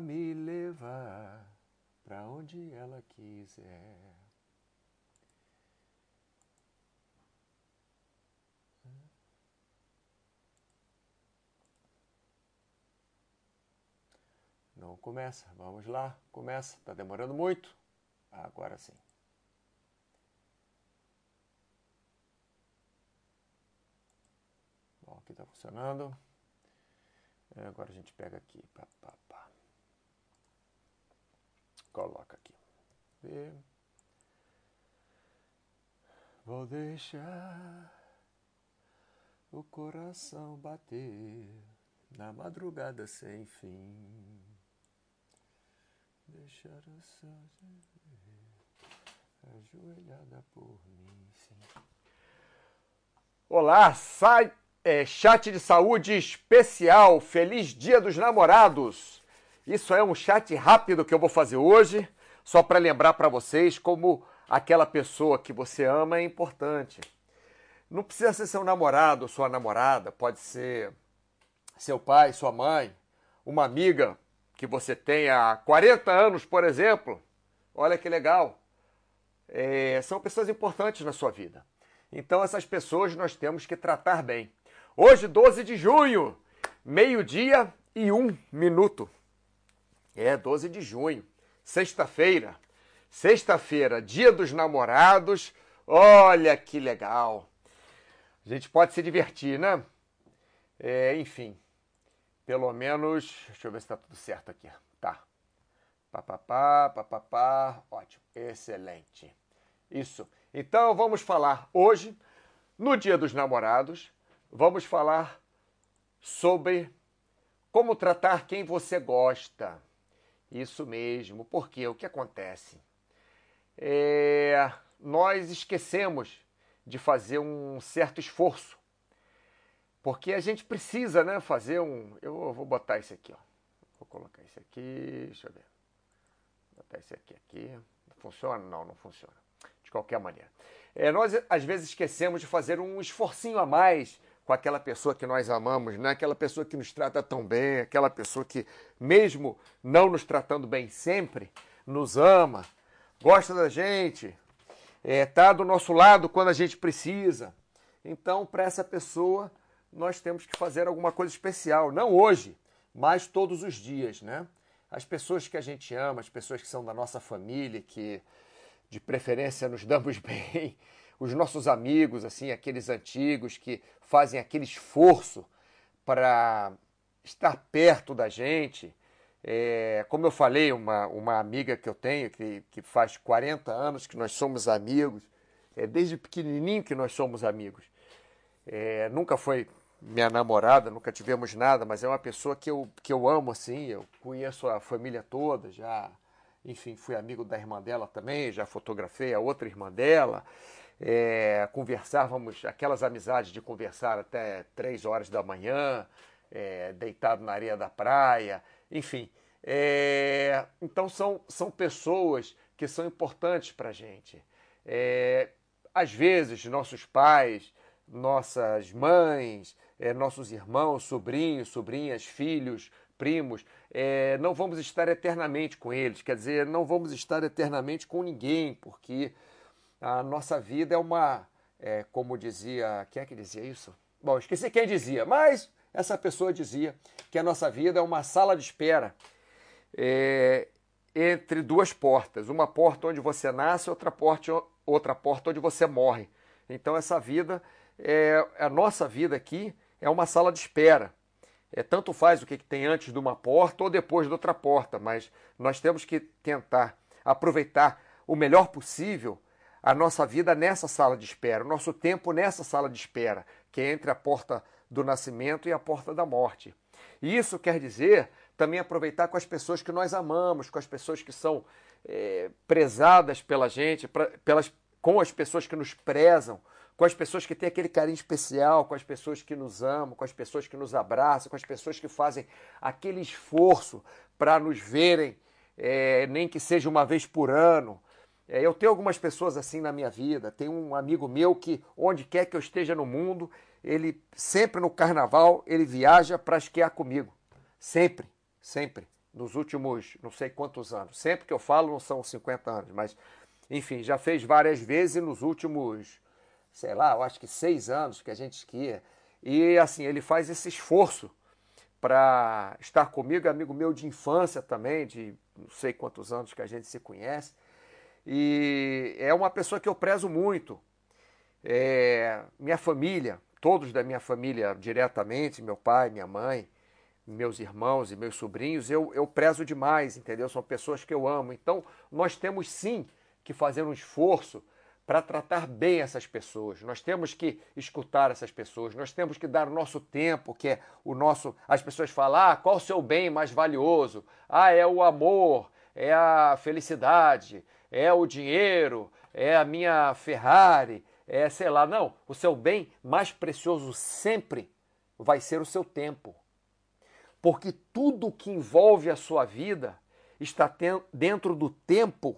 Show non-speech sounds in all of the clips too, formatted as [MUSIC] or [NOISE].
me levar para onde ela quiser. Não começa, vamos lá, começa, tá demorando muito. Agora sim. Bom, aqui tá funcionando. Agora a gente pega aqui. Coloca aqui. Vê. Vou deixar o coração bater na madrugada sem fim. Deixar o sol ajoelhada por mim, sim. Olá, sai é, chat de saúde especial. Feliz Dia dos Namorados. Isso é um chat rápido que eu vou fazer hoje, só para lembrar para vocês como aquela pessoa que você ama é importante. Não precisa ser seu namorado ou sua namorada, pode ser seu pai, sua mãe, uma amiga que você tem há 40 anos, por exemplo. Olha que legal. É, são pessoas importantes na sua vida. Então, essas pessoas nós temos que tratar bem. Hoje, 12 de junho, meio-dia e um minuto. É, 12 de junho, sexta-feira. Sexta-feira, dia dos namorados. Olha que legal. A gente pode se divertir, né? É, enfim, pelo menos. Deixa eu ver se está tudo certo aqui. Tá. Papapá, papapá. Ótimo, excelente. Isso. Então vamos falar hoje, no Dia dos Namorados, vamos falar sobre como tratar quem você gosta. Isso mesmo, porque o que acontece? É, nós esquecemos de fazer um certo esforço. Porque a gente precisa né, fazer um. Eu vou botar esse aqui, ó. Vou colocar esse aqui, deixa eu ver. Vou botar esse aqui aqui. Funciona? Não, não funciona. De qualquer maneira. É, nós, às vezes, esquecemos de fazer um esforcinho a mais com aquela pessoa que nós amamos, né? aquela pessoa que nos trata tão bem, aquela pessoa que, mesmo não nos tratando bem sempre, nos ama, gosta da gente, está é, tá do nosso lado quando a gente precisa. Então, para essa pessoa, nós temos que fazer alguma coisa especial, não hoje, mas todos os dias, né? As pessoas que a gente ama, as pessoas que são da nossa família, que de preferência nos damos [LAUGHS] bem, os nossos amigos, assim, aqueles antigos que fazem aquele esforço para estar perto da gente. É, como eu falei, uma, uma amiga que eu tenho, que, que faz 40 anos que nós somos amigos, é, desde pequenininho que nós somos amigos. É, nunca foi minha namorada, nunca tivemos nada, mas é uma pessoa que eu, que eu amo, assim, eu conheço a família toda, já, enfim, fui amigo da irmã dela também, já fotografei a outra irmã dela, é, conversávamos, aquelas amizades de conversar até três horas da manhã, é, deitado na areia da praia, enfim. É, então são, são pessoas que são importantes para a gente. É, às vezes, nossos pais, nossas mães, é, nossos irmãos, sobrinhos, sobrinhas, filhos, primos, é, não vamos estar eternamente com eles, quer dizer, não vamos estar eternamente com ninguém, porque a nossa vida é uma, é, como dizia, quem é que dizia isso? Bom, esqueci quem dizia, mas essa pessoa dizia que a nossa vida é uma sala de espera é, entre duas portas, uma porta onde você nasce, outra porta, outra porta onde você morre. Então essa vida, é, a nossa vida aqui é uma sala de espera. É, tanto faz o que, tem antes de uma porta ou depois de outra porta, mas nós temos que tentar aproveitar o melhor possível a nossa vida nessa sala de espera, o nosso tempo nessa sala de espera, que é entre a porta do nascimento e a porta da morte. E isso quer dizer também aproveitar com as pessoas que nós amamos, com as pessoas que são é, prezadas pela gente, pra, pelas, com as pessoas que nos prezam, com as pessoas que têm aquele carinho especial, com as pessoas que nos amam, com as pessoas que nos abraçam, com as pessoas que fazem aquele esforço para nos verem, é, nem que seja uma vez por ano, é, eu tenho algumas pessoas assim na minha vida. Tem um amigo meu que, onde quer que eu esteja no mundo, ele sempre no carnaval ele viaja para esquiar comigo. Sempre, sempre. nos últimos não sei quantos anos. Sempre que eu falo não são 50 anos, mas enfim, já fez várias vezes nos últimos, sei lá, eu acho que seis anos que a gente esquia. E assim, ele faz esse esforço para estar comigo, amigo meu de infância também, de não sei quantos anos que a gente se conhece. E é uma pessoa que eu prezo muito. É, minha família, todos da minha família diretamente, meu pai, minha mãe, meus irmãos e meus sobrinhos, eu, eu prezo demais, entendeu? São pessoas que eu amo. Então, nós temos sim que fazer um esforço para tratar bem essas pessoas. Nós temos que escutar essas pessoas, nós temos que dar o nosso tempo, que é o nosso. As pessoas falam: ah, qual o seu bem mais valioso? Ah, é o amor, é a felicidade, é o dinheiro, é a minha Ferrari, é sei lá. Não, o seu bem mais precioso sempre vai ser o seu tempo. Porque tudo que envolve a sua vida está dentro do tempo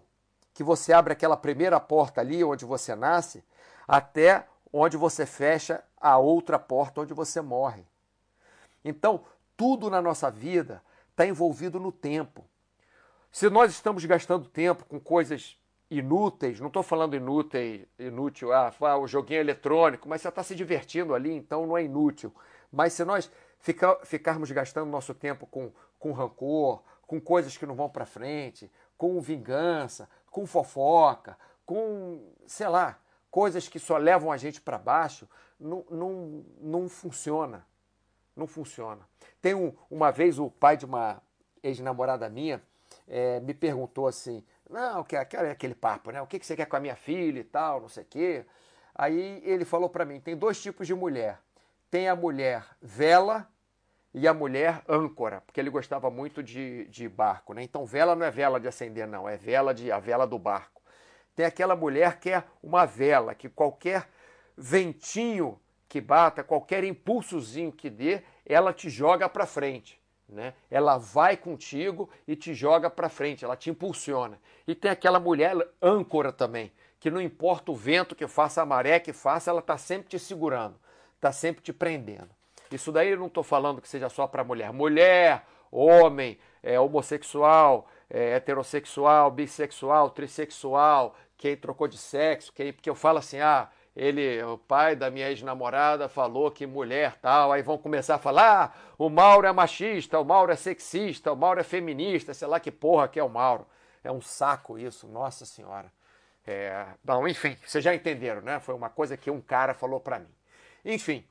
que você abre aquela primeira porta ali onde você nasce, até onde você fecha a outra porta onde você morre. Então, tudo na nossa vida está envolvido no tempo. Se nós estamos gastando tempo com coisas inúteis, não estou falando inútil, inútil, ah, o joguinho eletrônico, mas você está se divertindo ali, então não é inútil. Mas se nós ficar, ficarmos gastando nosso tempo com, com rancor, com coisas que não vão para frente, com vingança, com fofoca, com, sei lá, coisas que só levam a gente para baixo, não, não, não funciona. Não funciona. Tem um, uma vez o pai de uma ex-namorada minha é, me perguntou assim: Não, que é aquele papo, né? O que, que você quer com a minha filha e tal, não sei o quê. Aí ele falou para mim: tem dois tipos de mulher tem a mulher vela e a mulher âncora, porque ele gostava muito de, de barco, né? Então vela não é vela de acender, não, é vela de a vela do barco. Tem aquela mulher que é uma vela, que qualquer ventinho que bata, qualquer impulsozinho que dê, ela te joga para frente. Né? Ela vai contigo e te joga para frente, ela te impulsiona. E tem aquela mulher âncora também, que não importa o vento que faça, a maré que faça, ela está sempre te segurando está sempre te prendendo. Isso daí eu não estou falando que seja só para mulher. Mulher, homem, é, homossexual, é, heterossexual, bissexual, trissexual, quem trocou de sexo, quem, porque eu falo assim, ah, ele, o pai da minha ex-namorada falou que mulher tal, aí vão começar a falar, ah, o Mauro é machista, o Mauro é sexista, o Mauro é feminista, sei lá que porra que é o Mauro. É um saco isso, nossa senhora. É, bom, enfim, vocês já entenderam, né? Foi uma coisa que um cara falou para mim. Enfim,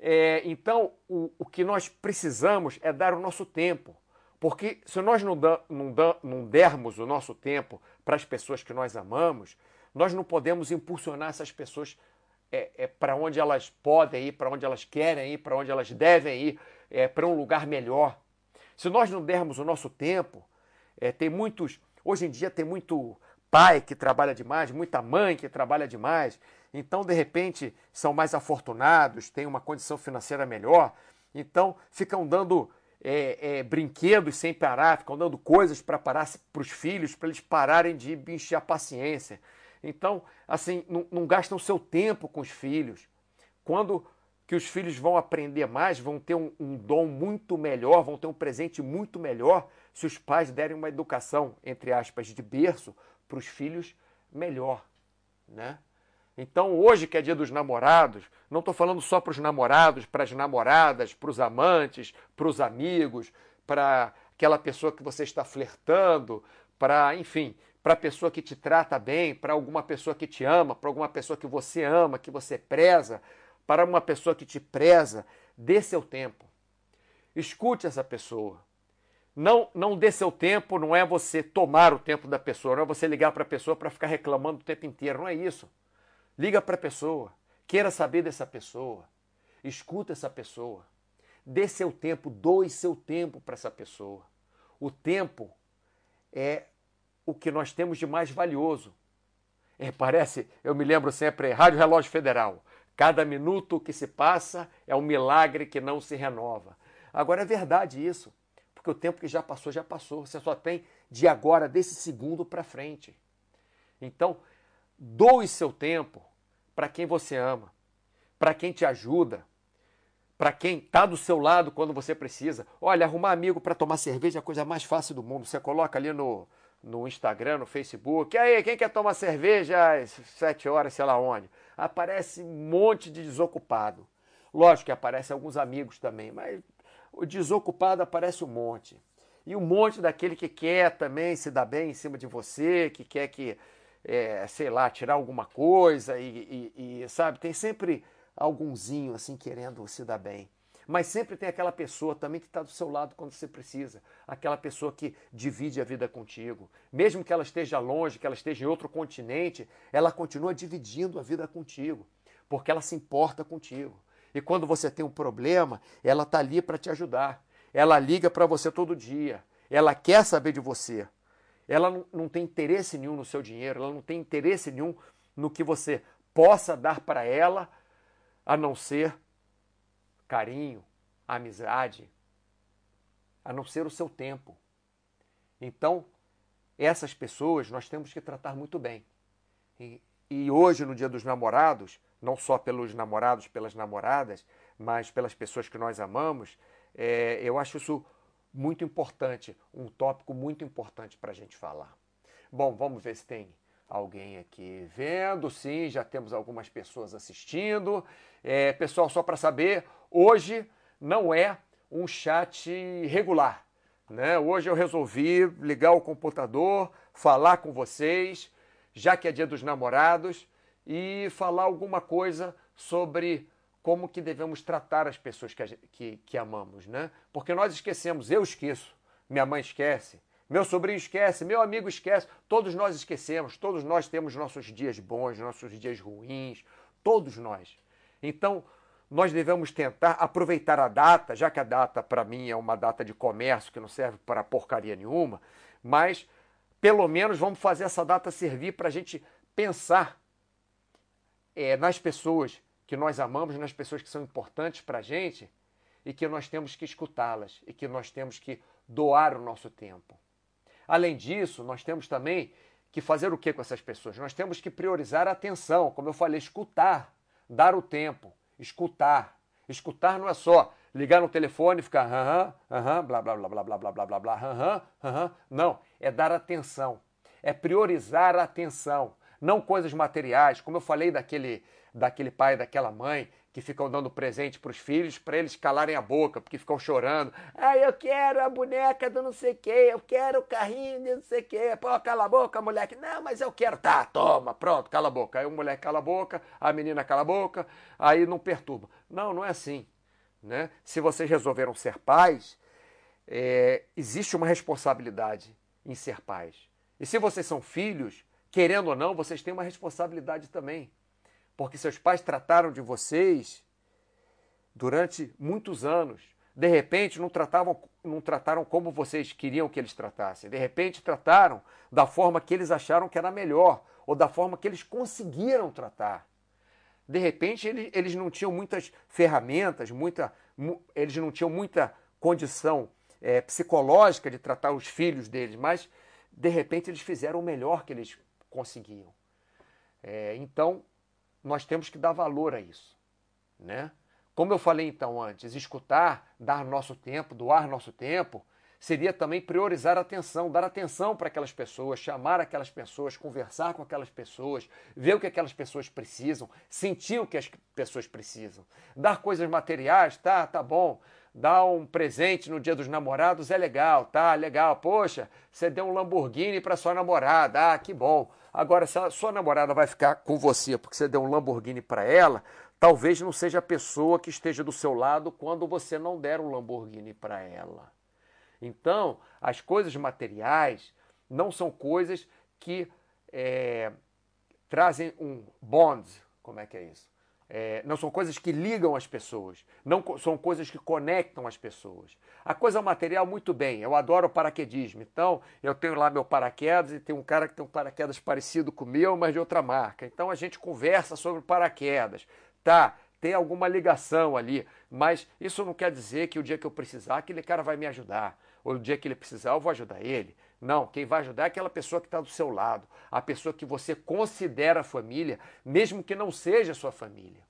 é, então o, o que nós precisamos é dar o nosso tempo. Porque se nós não, da, não, da, não dermos o nosso tempo para as pessoas que nós amamos, nós não podemos impulsionar essas pessoas é, é, para onde elas podem ir, para onde elas querem ir, para onde elas devem ir, é, para um lugar melhor. Se nós não dermos o nosso tempo, é, tem muitos. Hoje em dia tem muito pai que trabalha demais, muita mãe que trabalha demais, então de repente são mais afortunados, têm uma condição financeira melhor, então ficam dando é, é, brinquedos sem parar, ficam dando coisas para parar para os filhos, para eles pararem de encher a paciência. Então, assim, não, não gastam seu tempo com os filhos. Quando que os filhos vão aprender mais, vão ter um, um, dom muito melhor, vão ter um presente muito melhor se os pais derem uma educação, entre aspas, de berço para os filhos melhor, né? Então, hoje que é dia dos namorados, não estou falando só para os namorados, para as namoradas, para os amantes, para os amigos, para aquela pessoa que você está flertando, para, enfim, para a pessoa que te trata bem, para alguma pessoa que te ama, para alguma pessoa que você ama, que você preza, para uma pessoa que te preza, dê seu tempo. Escute essa pessoa. Não, não dê seu tempo, não é você tomar o tempo da pessoa, não é você ligar para a pessoa para ficar reclamando o tempo inteiro, não é isso. Liga para a pessoa, queira saber dessa pessoa, escuta essa pessoa, dê seu tempo, doe seu tempo para essa pessoa. O tempo é o que nós temos de mais valioso. É, parece, eu me lembro sempre, Rádio Relógio Federal. Cada minuto que se passa é um milagre que não se renova. Agora é verdade isso porque o tempo que já passou, já passou. Você só tem de agora, desse segundo para frente. Então, doe seu tempo para quem você ama, para quem te ajuda, para quem está do seu lado quando você precisa. Olha, arrumar amigo para tomar cerveja é a coisa mais fácil do mundo. Você coloca ali no, no Instagram, no Facebook. E aí, quem quer tomar cerveja às sete horas, sei lá onde? Aparece um monte de desocupado. Lógico que aparece alguns amigos também, mas o desocupado aparece um monte. E um monte daquele que quer também se dar bem em cima de você, que quer que, é, sei lá, tirar alguma coisa e, e, e sabe, tem sempre algumzinho assim querendo se dar bem. Mas sempre tem aquela pessoa também que está do seu lado quando você precisa. Aquela pessoa que divide a vida contigo. Mesmo que ela esteja longe, que ela esteja em outro continente, ela continua dividindo a vida contigo. Porque ela se importa contigo. E quando você tem um problema, ela está ali para te ajudar. Ela liga para você todo dia. Ela quer saber de você. Ela não, não tem interesse nenhum no seu dinheiro. Ela não tem interesse nenhum no que você possa dar para ela a não ser carinho, amizade, a não ser o seu tempo. Então, essas pessoas nós temos que tratar muito bem. E, e, hoje, no Dia dos Namorados, não só pelos namorados, pelas namoradas, mas pelas pessoas que nós amamos, é, eu acho isso muito importante, um tópico muito importante para a gente falar. Bom, vamos ver se tem alguém aqui vendo, sim, já temos algumas pessoas assistindo. É, pessoal, só para saber, hoje não é um chat regular. Né? Hoje eu resolvi ligar o computador, falar com vocês, já que é dia dos namorados, e falar alguma coisa sobre como que devemos tratar as pessoas que, que, que amamos, né? Porque nós esquecemos, eu esqueço, minha mãe esquece, meu sobrinho esquece, meu amigo esquece, todos nós esquecemos, todos nós temos nossos dias bons, nossos dias ruins, todos nós. Então, nós devemos tentar aproveitar a data, já que a data para mim é uma data de comércio que não serve para porcaria nenhuma, mas pelo menos vamos fazer essa data servir para a gente pensar é, nas pessoas que nós amamos, nas pessoas que são importantes para a gente e que nós temos que escutá-las e que nós temos que doar o nosso tempo. Além disso, nós temos também que fazer o que com essas pessoas? Nós temos que priorizar a atenção, como eu falei, escutar, dar o tempo, escutar. Escutar não é só ligar no telefone e ficar aham, aham, blá, blá, blá, blá, blá, blá, blá, blá, blá, aham, aham. Não, é dar atenção, é priorizar a atenção, não coisas materiais, como eu falei daquele, daquele pai, daquela mãe que ficam dando presente para os filhos para eles calarem a boca, porque ficam chorando. Ah, eu quero a boneca do não sei que, eu quero o carrinho de não sei que. Pô, cala a boca, moleque. Não, mas eu quero. Tá, toma, pronto, cala a boca. Aí o moleque cala a boca, a menina cala a boca, aí não perturba. Não, não é assim. Né? Se vocês resolveram ser pais, é, existe uma responsabilidade em ser pais. E se vocês são filhos, querendo ou não, vocês têm uma responsabilidade também porque seus pais trataram de vocês durante muitos anos. De repente, não, tratavam, não trataram como vocês queriam que eles tratassem. De repente, trataram da forma que eles acharam que era melhor, ou da forma que eles conseguiram tratar. De repente, eles, eles não tinham muitas ferramentas, muita, eles não tinham muita condição é, psicológica de tratar os filhos deles, mas de repente eles fizeram o melhor que eles conseguiam. É, então, nós temos que dar valor a isso, né? Como eu falei então antes, escutar, dar nosso tempo, doar nosso tempo, seria também priorizar a atenção, dar atenção para aquelas pessoas, chamar aquelas pessoas, conversar com aquelas pessoas, ver o que aquelas pessoas precisam, sentir o que as pessoas precisam. Dar coisas materiais, tá, tá bom. Dar um presente no dia dos namorados é legal, tá, legal. Poxa, você deu um Lamborghini para sua namorada, ah, que bom. Agora, se a sua namorada vai ficar com você porque você deu um Lamborghini para ela, talvez não seja a pessoa que esteja do seu lado quando você não der um Lamborghini para ela. Então, as coisas materiais não são coisas que é, trazem um bond, como é que é isso? É, não são coisas que ligam as pessoas, não são coisas que conectam as pessoas. A coisa material, muito bem, eu adoro paraquedismo, então eu tenho lá meu paraquedas e tem um cara que tem um paraquedas parecido com o meu, mas de outra marca. Então a gente conversa sobre paraquedas. Tá, tem alguma ligação ali, mas isso não quer dizer que o dia que eu precisar, aquele cara vai me ajudar, o dia que ele precisar, eu vou ajudar ele. Não, quem vai ajudar é aquela pessoa que está do seu lado, a pessoa que você considera família, mesmo que não seja sua família.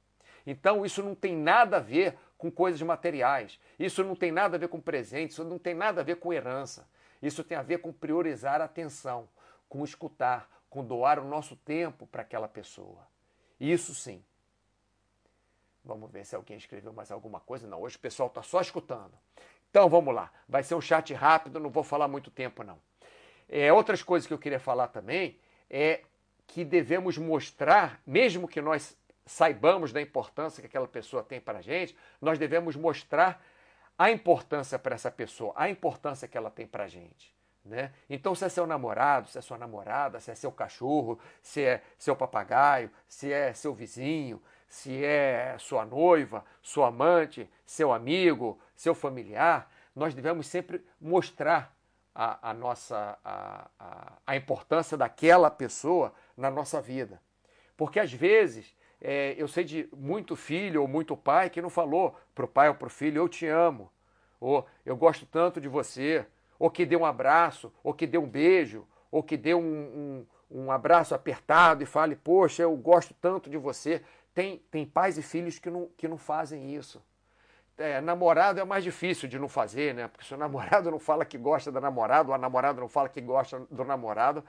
Então isso não tem nada a ver com coisas materiais. Isso não tem nada a ver com presente, isso não tem nada a ver com herança. Isso tem a ver com priorizar a atenção, com escutar, com doar o nosso tempo para aquela pessoa. Isso sim. Vamos ver se alguém escreveu mais alguma coisa. Não, hoje o pessoal está só escutando. Então vamos lá. Vai ser um chat rápido, não vou falar muito tempo não. É, outras coisas que eu queria falar também é que devemos mostrar, mesmo que nós saibamos da importância que aquela pessoa tem para a gente, nós devemos mostrar a importância para essa pessoa, a importância que ela tem para a gente. Né? Então, se é seu namorado, se é sua namorada, se é seu cachorro, se é seu papagaio, se é seu vizinho, se é sua noiva, sua amante, seu amigo, seu familiar, nós devemos sempre mostrar a, a nossa a, a, a, importância daquela pessoa na nossa vida. Porque às vezes é, eu sei de muito filho ou muito pai que não falou para o pai ou para o filho, eu te amo, ou eu gosto tanto de você, ou que dê um abraço, ou que dê um beijo, ou que dê um, um, um abraço apertado e fale, poxa, eu gosto tanto de você. Tem, tem pais e filhos que não, que não fazem isso. É, namorado é mais difícil de não fazer, né? Porque se o namorado [LAUGHS] não fala que gosta da namorada, ou a namorada não fala que gosta do namorado,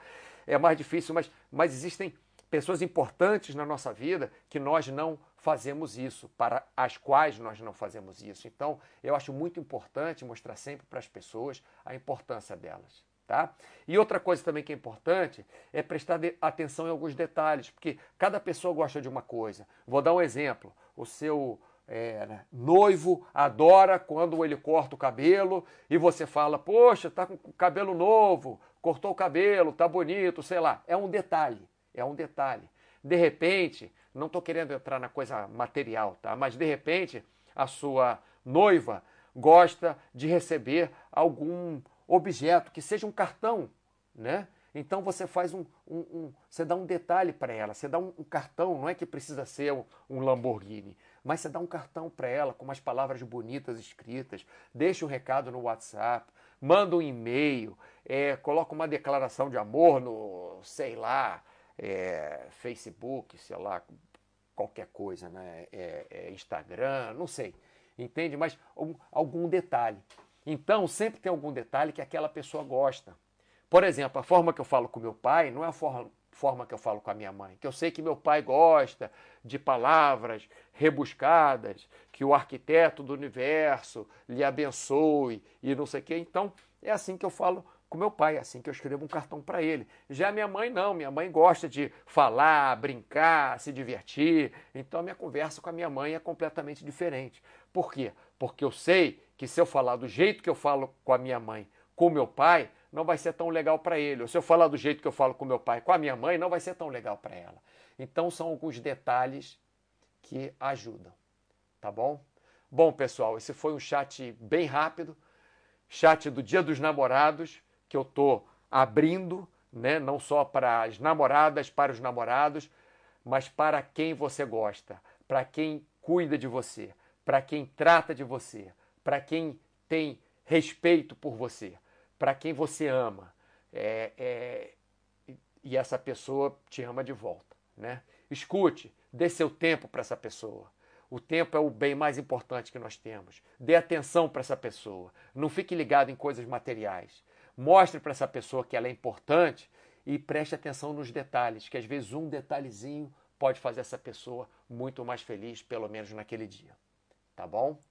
é mais difícil, mas, mas existem pessoas importantes na nossa vida que nós não fazemos isso, para as quais nós não fazemos isso. Então, eu acho muito importante mostrar sempre para as pessoas a importância delas. Tá? E outra coisa também que é importante é prestar atenção em alguns detalhes, porque cada pessoa gosta de uma coisa. Vou dar um exemplo. O seu é, né, noivo adora quando ele corta o cabelo e você fala, poxa, tá com cabelo novo, cortou o cabelo, tá bonito, sei lá. É um detalhe, é um detalhe. De repente, não estou querendo entrar na coisa material, tá? Mas de repente a sua noiva gosta de receber algum objeto, que seja um cartão, né? Então você faz um, um, um você dá um detalhe para ela, você dá um, um, cartão, não é que precisa ser um, Lamborghini, mas você dá um cartão para ela com umas palavras bonitas escritas, deixa um recado no WhatsApp, manda um e-mail, é, coloca uma declaração de amor no, sei lá, é, Facebook, sei lá, qualquer coisa, né? É, é Instagram, não sei, entende? Mas algum detalhe. Então, sempre tem algum detalhe que aquela pessoa gosta. Por exemplo, a forma que eu falo com meu pai não é a forma, forma que eu falo com a minha mãe. Que eu sei que meu pai gosta de palavras rebuscadas, que o arquiteto do universo lhe abençoe e não sei o quê. Então, é assim que eu falo com meu pai, é assim que eu escrevo um cartão para ele. Já minha mãe não, minha mãe gosta de falar, brincar, se divertir. Então a minha conversa com a minha mãe é completamente diferente. Por quê? Porque eu sei que se eu falar do jeito que eu falo com a minha mãe, com meu pai, não vai ser tão legal para ele. Ou se eu falar do jeito que eu falo com meu pai, com a minha mãe, não vai ser tão legal para ela. Então são alguns detalhes que ajudam, tá bom? Bom, pessoal, esse foi um chat bem rápido, chat do Dia dos Namorados, que eu tô abrindo, né, não só para as namoradas, para os namorados, mas para quem você gosta, para quem cuida de você, para quem trata de você, para quem tem respeito por você, para quem você ama. É, é, e essa pessoa te ama de volta. Né? Escute, dê seu tempo para essa pessoa. O tempo é o bem mais importante que nós temos. Dê atenção para essa pessoa. Não fique ligado em coisas materiais. Mostre para essa pessoa que ela é importante e preste atenção nos detalhes, que às vezes um detalhezinho pode fazer essa pessoa muito mais feliz, pelo menos naquele dia. Tá bom?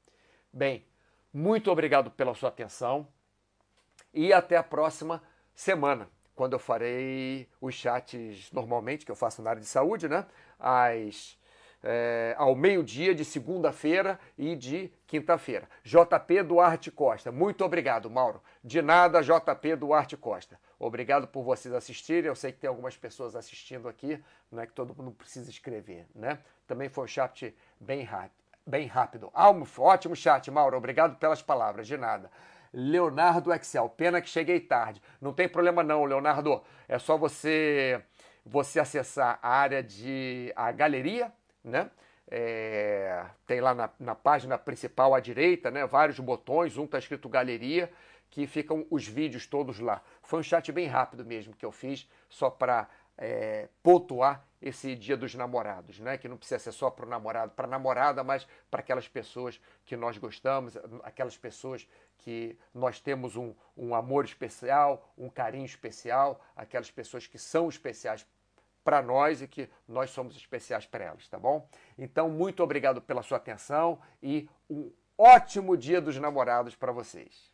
Bem, muito obrigado pela sua atenção e até a próxima semana, quando eu farei os chats normalmente, que eu faço na área de saúde, né? Às, é, ao meio-dia de segunda-feira e de quinta-feira. JP Duarte Costa. Muito obrigado, Mauro. De nada, JP Duarte Costa. Obrigado por vocês assistirem. Eu sei que tem algumas pessoas assistindo aqui, não é que todo mundo precisa escrever, né? Também foi um chat bem rápido bem rápido. Ah, ótimo chat, Mauro. Obrigado pelas palavras, de nada. Leonardo Excel, pena que cheguei tarde. Não tem problema não, Leonardo. É só você você acessar a área de a galeria, né? É, tem lá na, na, página principal à direita, né? Vários botões, um está escrito galeria, que ficam os vídeos todos lá. Foi um chat bem rápido mesmo que eu fiz, só para é, pontuar esse Dia dos Namorados, né? Que não precisa ser só para o namorado, para a namorada, mas para aquelas pessoas que nós gostamos, aquelas pessoas que nós temos um, um amor especial, um carinho especial, aquelas pessoas que são especiais para nós e que nós somos especiais para elas, tá bom? Então, muito obrigado pela sua atenção e um ótimo Dia dos Namorados para vocês.